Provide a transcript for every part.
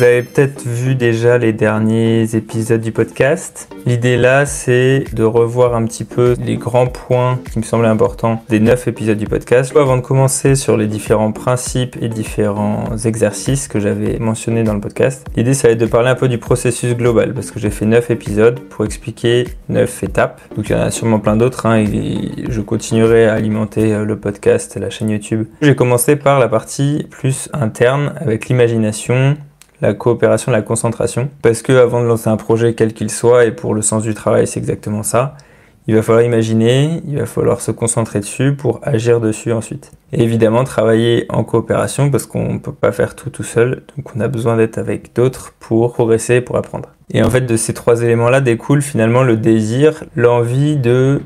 Vous avez peut-être vu déjà les derniers épisodes du podcast. L'idée là, c'est de revoir un petit peu les grands points qui me semblaient importants des neuf épisodes du podcast. Avant de commencer sur les différents principes et différents exercices que j'avais mentionnés dans le podcast, l'idée ça va être de parler un peu du processus global parce que j'ai fait neuf épisodes pour expliquer neuf étapes. Donc il y en a sûrement plein d'autres hein, et je continuerai à alimenter euh, le podcast la chaîne YouTube. J'ai commencé par la partie plus interne avec l'imagination, la coopération, la concentration. Parce que avant de lancer un projet quel qu'il soit, et pour le sens du travail c'est exactement ça, il va falloir imaginer, il va falloir se concentrer dessus pour agir dessus ensuite. Et évidemment travailler en coopération parce qu'on ne peut pas faire tout tout seul, donc on a besoin d'être avec d'autres pour progresser, pour apprendre. Et en fait de ces trois éléments-là découle finalement le désir, l'envie de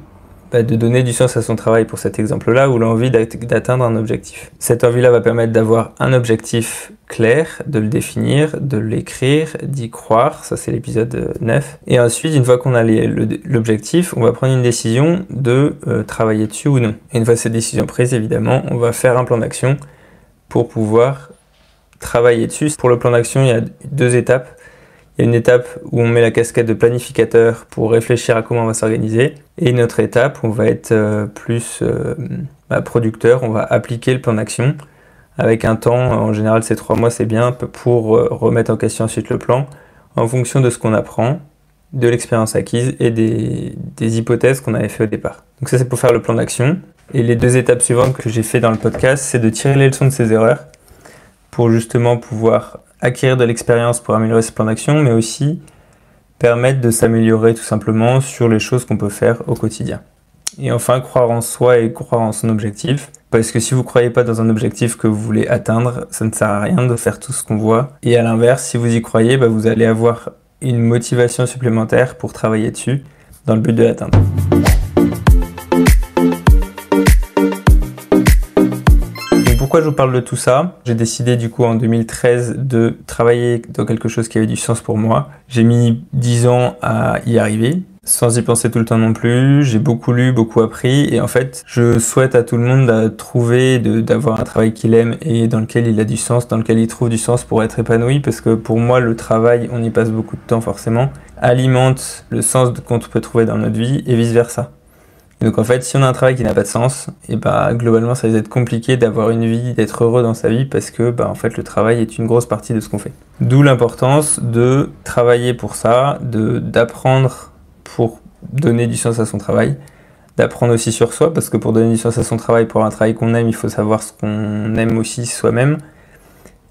de donner du sens à son travail pour cet exemple-là, ou l'envie d'atteindre un objectif. Cette envie-là va permettre d'avoir un objectif clair, de le définir, de l'écrire, d'y croire, ça c'est l'épisode 9. Et ensuite, une fois qu'on a l'objectif, on va prendre une décision de euh, travailler dessus ou non. Et une fois cette décision prise, évidemment, on va faire un plan d'action pour pouvoir travailler dessus. Pour le plan d'action, il y a deux étapes. Il y a une étape où on met la casquette de planificateur pour réfléchir à comment on va s'organiser. Et une autre étape où on va être euh, plus euh, bah, producteur, on va appliquer le plan d'action avec un temps, en général c'est trois mois, c'est bien, pour euh, remettre en question ensuite le plan en fonction de ce qu'on apprend, de l'expérience acquise et des, des hypothèses qu'on avait fait au départ. Donc ça c'est pour faire le plan d'action. Et les deux étapes suivantes que j'ai fait dans le podcast, c'est de tirer les leçons de ces erreurs pour justement pouvoir acquérir de l'expérience pour améliorer ce plan d'action, mais aussi permettre de s'améliorer tout simplement sur les choses qu'on peut faire au quotidien. Et enfin, croire en soi et croire en son objectif. Parce que si vous ne croyez pas dans un objectif que vous voulez atteindre, ça ne sert à rien de faire tout ce qu'on voit. Et à l'inverse, si vous y croyez, bah, vous allez avoir une motivation supplémentaire pour travailler dessus dans le but de l'atteindre. Pourquoi je vous parle de tout ça? J'ai décidé du coup en 2013 de travailler dans quelque chose qui avait du sens pour moi. J'ai mis 10 ans à y arriver, sans y penser tout le temps non plus. J'ai beaucoup lu, beaucoup appris et en fait, je souhaite à tout le monde de trouver, d'avoir un travail qu'il aime et dans lequel il a du sens, dans lequel il trouve du sens pour être épanoui parce que pour moi, le travail, on y passe beaucoup de temps forcément, alimente le sens qu'on peut trouver dans notre vie et vice versa. Donc en fait, si on a un travail qui n'a pas de sens, et bah globalement, ça va être compliqué d'avoir une vie, d'être heureux dans sa vie parce que bah en fait, le travail est une grosse partie de ce qu'on fait. D'où l'importance de travailler pour ça, d'apprendre pour donner du sens à son travail, d'apprendre aussi sur soi parce que pour donner du sens à son travail, pour un travail qu'on aime, il faut savoir ce qu'on aime aussi soi-même.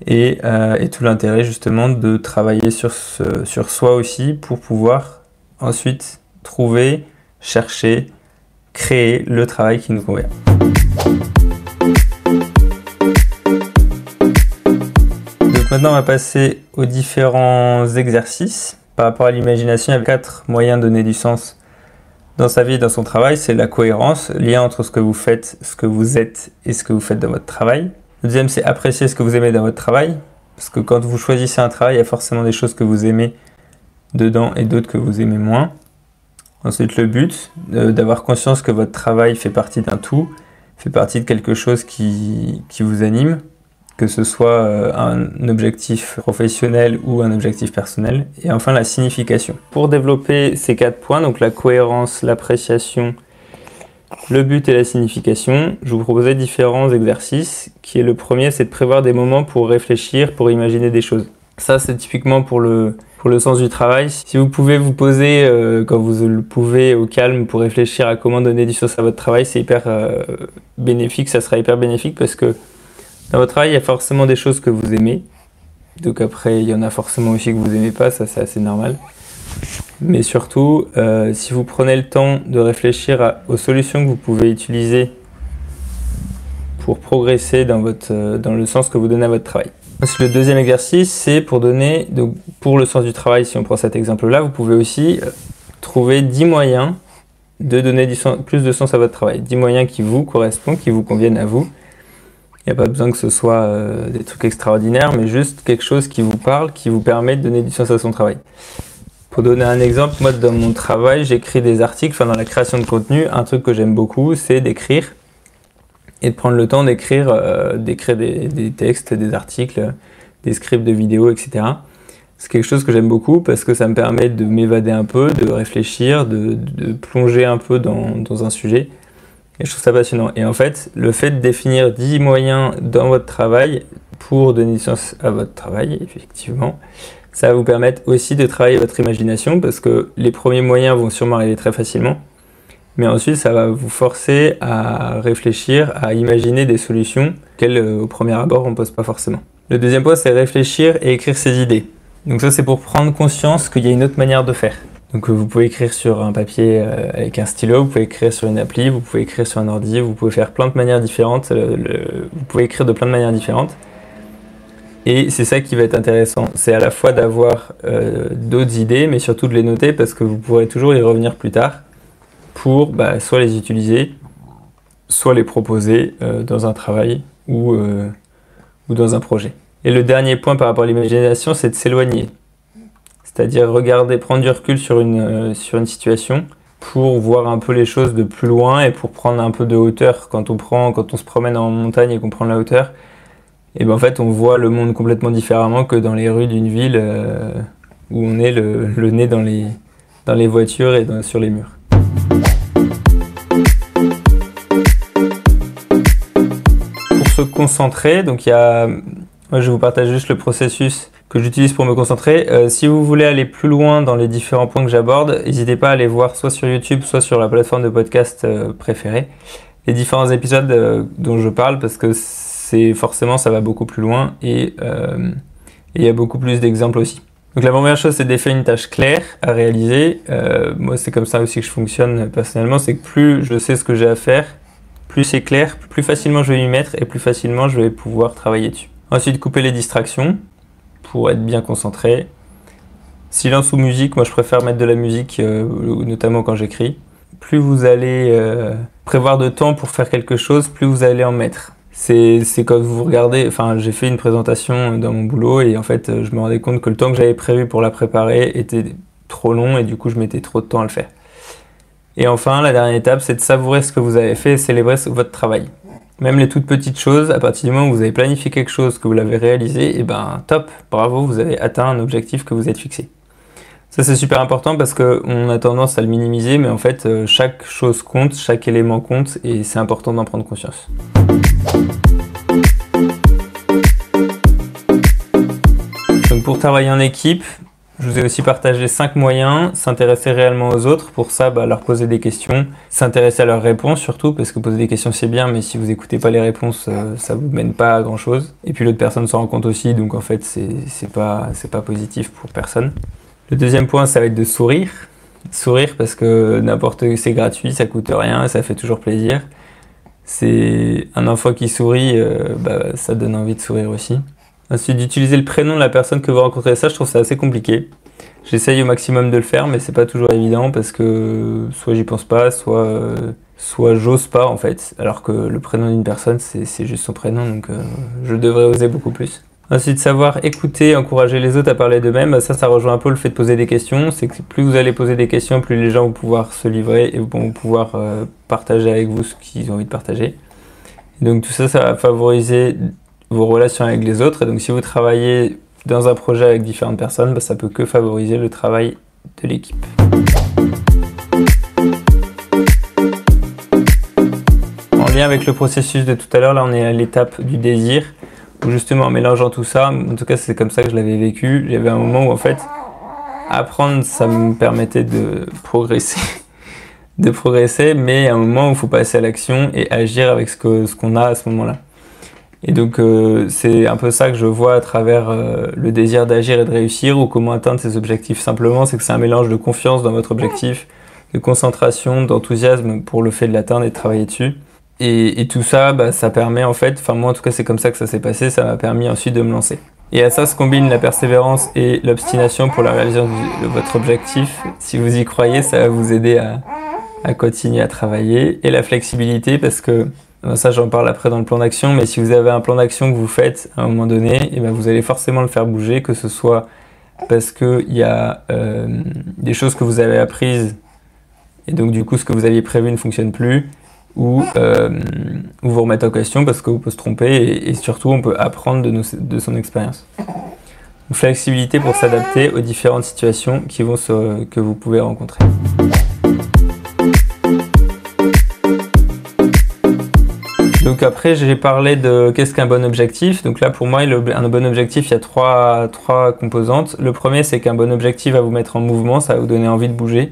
Et, euh, et, tout l'intérêt justement de travailler sur, sur soi aussi pour pouvoir ensuite trouver, chercher, créer le travail qui nous convient. Donc maintenant on va passer aux différents exercices. Par rapport à l'imagination, il y a quatre moyens de donner du sens dans sa vie et dans son travail. C'est la cohérence, lien entre ce que vous faites, ce que vous êtes et ce que vous faites dans votre travail. Le deuxième, c'est apprécier ce que vous aimez dans votre travail. Parce que quand vous choisissez un travail, il y a forcément des choses que vous aimez dedans et d'autres que vous aimez moins. Ensuite, le but, euh, d'avoir conscience que votre travail fait partie d'un tout, fait partie de quelque chose qui, vous anime, que ce soit euh, un objectif professionnel ou un objectif personnel. Et enfin, la signification. Pour développer ces quatre points, donc la cohérence, l'appréciation, le but et la signification, je vous proposais différents exercices, qui est le premier, c'est de prévoir des moments pour réfléchir, pour imaginer des choses. Ça, c'est typiquement pour le, pour le sens du travail. Si vous pouvez vous poser euh, quand vous le pouvez au calme pour réfléchir à comment donner du sens à votre travail, c'est hyper euh, bénéfique, ça sera hyper bénéfique parce que dans votre travail, il y a forcément des choses que vous aimez. Donc après, il y en a forcément aussi que vous aimez pas, ça c'est assez normal. Mais surtout, euh, si vous prenez le temps de réfléchir aux solutions que vous pouvez utiliser pour progresser dans, votre, dans le sens que vous donnez à votre travail. Le deuxième exercice, c'est pour donner, pour le sens du travail, si on prend cet exemple-là, vous pouvez aussi euh, trouver 10 moyens de donner plus de sens à votre travail. 10 moyens qui vous correspondent, qui vous conviennent à vous. Il n'y a pas besoin que ce soit euh, des trucs extraordinaires, mais juste quelque chose qui vous parle, qui vous permet de donner du sens à son travail. Pour donner un exemple, moi dans mon travail, j'écris des articles, enfin dans la création de contenu, un truc que j'aime beaucoup, c'est d'écrire et de prendre le temps d'écrire euh, d'écrire des, textes, des articles, des scripts de vidéos, etc. C'est quelque chose que j'aime beaucoup parce que ça me permet de m'évader un peu, de réfléchir, de, plonger un peu dans, un sujet. Et je trouve ça passionnant. Et en fait, le fait de définir 10 moyens dans votre travail pour donner sens à votre travail, effectivement, ça va vous permettre aussi de travailler votre imagination parce que les premiers moyens vont sûrement arriver très facilement. Mais ensuite, ça va vous forcer à réfléchir, à imaginer des solutions qu'elles, euh, au premier abord, on ne pose pas forcément. Le deuxième point, c'est réfléchir et écrire ses idées. Donc ça, c'est pour prendre conscience qu'il y a une autre manière de faire. Donc vous pouvez écrire sur un papier euh, avec un stylo, vous pouvez écrire sur une appli, vous pouvez écrire sur un ordi, vous pouvez faire plein de manières différentes, vous pouvez écrire de plein de manières différentes. Et c'est ça qui va être intéressant, c'est à la fois d'avoir euh, d'autres idées, mais surtout de les noter parce que vous pourrez toujours y revenir plus tard pour bah, soit les utiliser, soit les proposer euh, dans un travail ou, euh, ou dans un projet. Et le dernier point par rapport à l'imagination, c'est de s'éloigner. C'est-à-dire regarder, prendre du recul sur une, euh, sur une situation pour voir un peu les choses de plus loin et pour prendre un peu de hauteur. Quand on, prend, quand on se promène en montagne et qu'on prend la hauteur, et ben en fait on voit le monde complètement différemment que dans les rues d'une ville où on est le, le, nez dans les, dans les voitures et sur les murs. Se concentrer, donc il y a, moi je vous partage juste le processus que j'utilise pour me concentrer. Euh, si vous voulez aller plus loin dans les différents points que j'aborde, n'hésitez pas à aller voir soit sur YouTube, soit sur la plateforme de podcast euh, préférée les différents épisodes euh, dont je parle parce que c'est forcément ça va beaucoup plus loin et il y a beaucoup plus d'exemples aussi. Donc la première chose c'est d'effectuer une tâche claire à réaliser. moi c'est comme ça aussi que je fonctionne personnellement, c'est que plus je sais ce que j'ai à faire, plus c'est clair, plus facilement je vais m'y mettre et plus facilement je vais pouvoir travailler dessus. Ensuite, couper les distractions pour être bien concentré. Silence ou musique, moi je préfère mettre de la musique, euh, notamment quand j'écris. Plus vous allez euh, prévoir de temps pour faire quelque chose, plus vous allez en mettre. C'est quand vous regardez, enfin j'ai fait une présentation dans mon boulot et en fait je me rendais compte que le temps que j'avais prévu pour la préparer était trop long et du coup je mettais trop de temps à le faire. Et enfin, la dernière étape, c'est de savourer ce que vous avez fait et célébrer votre travail. Même les toutes petites choses, à partir du moment où vous avez planifié quelque chose, que vous l'avez réalisé, et eh ben top, bravo, vous avez atteint un objectif que vous êtes fixé. Ça c'est super important parce qu'on a tendance à le minimiser, mais en fait euh, chaque chose compte, chaque élément compte, et c'est important d'en prendre conscience. Donc pour travailler en équipe, je vous ai aussi partagé cinq moyens, s'intéresser réellement aux autres, pour ça bah, leur poser des questions, s'intéresser à leurs réponses surtout, parce que poser des questions c'est bien, mais si vous n'écoutez pas les réponses, euh, ça vous mène pas à grand chose. Et puis l'autre personne s'en rend compte aussi, donc en fait c'est pas, pas positif pour personne. Le deuxième point, ça va être de sourire. Sourire parce que n'importe c'est gratuit, ça coûte rien, ça fait toujours plaisir. C'est un enfant qui sourit, euh, bah, ça donne envie de sourire aussi. Ensuite, d'utiliser le prénom de la personne que vous rencontrez, ça, je trouve ça assez compliqué. J'essaye au maximum de le faire, mais c'est pas toujours évident parce que soit j'y pense pas, soit, soit j'ose pas en fait. Alors que le prénom d'une personne, c'est juste son prénom, donc euh, je devrais oser beaucoup plus. Ensuite, savoir écouter, encourager les autres à parler d'eux-mêmes, ça, ça rejoint un peu le fait de poser des questions. C'est que plus vous allez poser des questions, plus les gens vont pouvoir se livrer et vont pouvoir euh, partager avec vous ce qu'ils ont envie de partager. donc tout ça, ça va favoriser vos relations avec les autres. Et donc si vous travaillez dans un projet avec différentes personnes, bah, ça peut que favoriser le travail de l'équipe. En lien avec le processus de tout à l'heure, là on est à l'étape du désir, où justement en mélangeant tout ça, en tout cas c'est comme ça que je l'avais vécu, j'avais un moment où en fait apprendre ça me permettait de progresser de progresser mais à un moment où il faut passer à l'action et agir avec ce qu'on ce a à ce moment là et donc euh, c'est un peu ça que je vois à travers euh, le désir d'agir et de réussir ou comment atteindre ses objectifs. Simplement, c'est que c'est un mélange de confiance dans votre objectif, de concentration, d'enthousiasme pour le fait de l'atteindre et de travailler dessus. Et, tout ça, bah, ça permet en fait, enfin moi en tout cas c'est comme ça que ça s'est passé, ça m'a permis ensuite de me lancer. Et à ça se combine la persévérance et l'obstination pour la réalisation de votre objectif. Si vous y croyez, ça va vous aider à, à continuer à travailler. Et la flexibilité parce que ça, j'en parle après dans le plan d'action, mais si vous avez un plan d'action que vous faites à un moment donné, et eh bien vous allez forcément le faire bouger, que ce soit parce qu'il y a euh, des choses que vous avez apprises et donc du coup ce que vous aviez prévu ne fonctionne plus, ou, euh, vous remettez en question parce que vous pouvez se tromper et, surtout on peut apprendre de, de son expérience. flexibilité pour s'adapter aux différentes situations que vous pouvez rencontrer. Donc après, j'ai parlé de qu'est-ce qu'un bon objectif. Donc là, pour moi, un bon objectif, il y a trois, trois composantes. Le premier, c'est qu'un bon objectif va vous mettre en mouvement, ça va vous donner envie de bouger.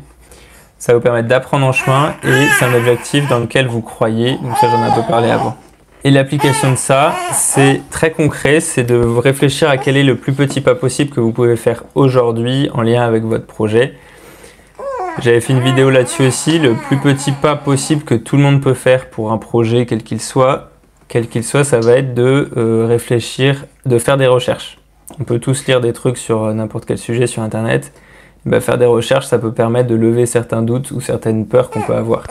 Ça va vous permettre d'apprendre en chemin et c'est un objectif dans lequel vous croyez. Donc ça, j'en ai un peu parlé avant. Et l'application de ça, c'est très concret, c'est de réfléchir à quel est le plus petit pas possible que vous pouvez faire aujourd'hui en lien avec votre projet. J'avais fait une vidéo là-dessus aussi. Le plus petit pas possible que tout le monde peut faire pour un projet, quel qu'il soit, quel qu'il soit, ça va être de euh, réfléchir, de faire des recherches. On peut tous lire des trucs sur euh, n'importe quel sujet sur Internet. Bah, faire des recherches, ça peut permettre de lever certains doutes ou certaines peurs qu'on peut avoir.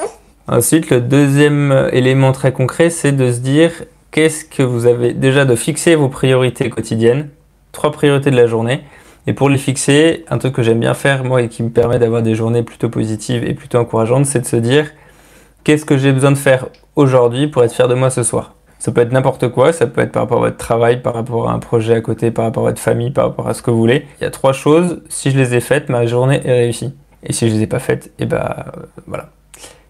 Ensuite, le deuxième élément très concret, c'est de se dire qu'est-ce que vous avez déjà de fixer vos priorités quotidiennes, trois priorités de la journée, et pour les fixer, un truc que j'aime bien faire, moi, et qui me permet d'avoir des journées plutôt positives et plutôt encourageantes, c'est de se dire qu'est-ce que j'ai besoin de faire aujourd'hui pour être fier de moi ce soir? Ça peut être n'importe quoi, ça peut être par rapport à votre travail, par rapport à un projet à côté, par rapport à votre famille, par rapport à ce que vous voulez. Il y a trois choses, si je les ai faites, ma journée est réussie. Et si je les ai pas faites, et eh ben voilà.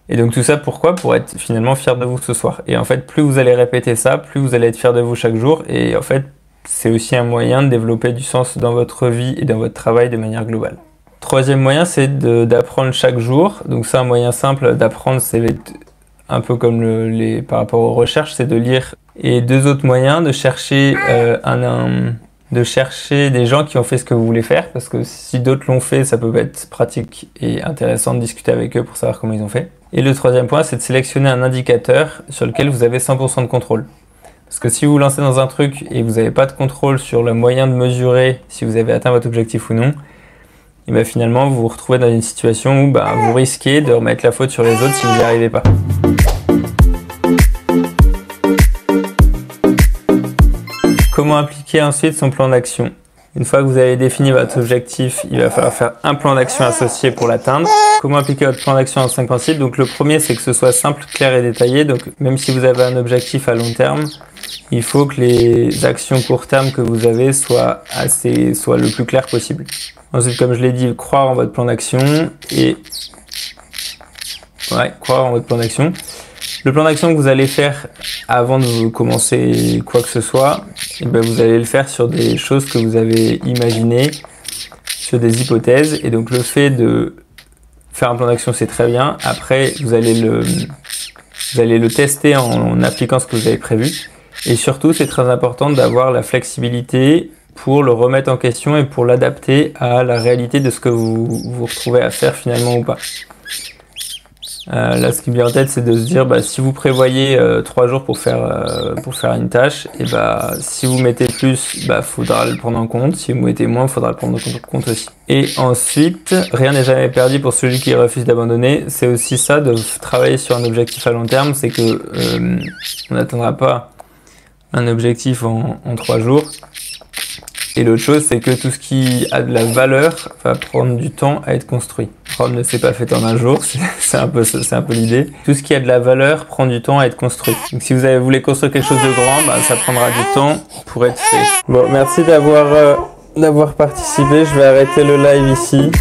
Et donc tout ça pourquoi? Pour être finalement fier de vous ce soir. Et en fait, plus vous allez répéter ça, plus vous allez être fier de vous chaque jour. Et en fait, c'est aussi un moyen de développer du sens dans votre vie et dans votre travail de manière globale. Troisième moyen, c'est d'apprendre chaque jour. Donc c'est un moyen simple d'apprendre, c'est un peu comme les, par rapport aux recherches, c'est de lire. Et deux autres moyens, de chercher, euh, un, de chercher des gens qui ont fait ce que vous voulez faire, parce que si d'autres l'ont fait, ça peut être pratique et intéressant de discuter avec eux pour savoir comment ils ont fait. Et le troisième point, c'est de sélectionner un indicateur sur lequel vous avez 100% de contrôle. Parce que si vous vous lancez dans un truc et vous n'avez pas de contrôle sur le moyen de mesurer si vous avez atteint votre objectif ou non, et bien finalement vous vous retrouvez dans une situation où bah, vous risquez de remettre la faute sur les autres si vous n'y arrivez pas. Comment appliquer ensuite son plan d'action? Une fois que vous avez défini votre objectif, il va falloir faire un plan d'action associé pour l'atteindre. Comment appliquer votre plan d'action en 5 principes Donc le premier, c'est que ce soit simple, clair et détaillé. Donc même si vous avez un objectif à long terme, il faut que les actions court terme que vous avez soient assez, soient le plus clair possible. Ensuite, comme je l'ai dit, croire en votre plan d'action et ouais, croire en votre plan d'action. Le plan d'action que vous allez faire avant de commencer quoi que ce soit, eh ben vous allez le faire sur des choses que vous avez imaginées, sur des hypothèses. Et donc le fait de faire un plan d'action, c'est très bien. Après, vous allez le, vous allez le tester en appliquant ce que vous avez prévu. Et surtout, c'est très important d'avoir la flexibilité pour le remettre en question et pour l'adapter à la réalité de ce que vous vous retrouvez à faire finalement ou pas. Euh, là, ce qui me vient en tête, c'est de se dire, bah, si vous prévoyez euh, trois jours pour faire euh, pour faire une tâche, et bah si vous mettez plus, bah faudra le prendre en compte. Si vous mettez moins, faudra le prendre en compte aussi. Et ensuite, rien n'est jamais perdu pour celui qui refuse d'abandonner. C'est aussi ça de travailler sur un objectif à long terme, c'est que on n'atteindra pas un objectif en, trois jours. Et l'autre chose, c'est que tout ce qui a de la valeur va prendre du temps à être construit. Rome ne s'est pas fait en un jour, c'est un peu, peu l'idée. Tout ce qui a de la valeur prend du temps à être construit. Donc si vous avez, voulez construire quelque chose de grand, bah, ça prendra du temps pour être fait. Bon, merci d'avoir euh, d'avoir participé. Je vais arrêter le live ici.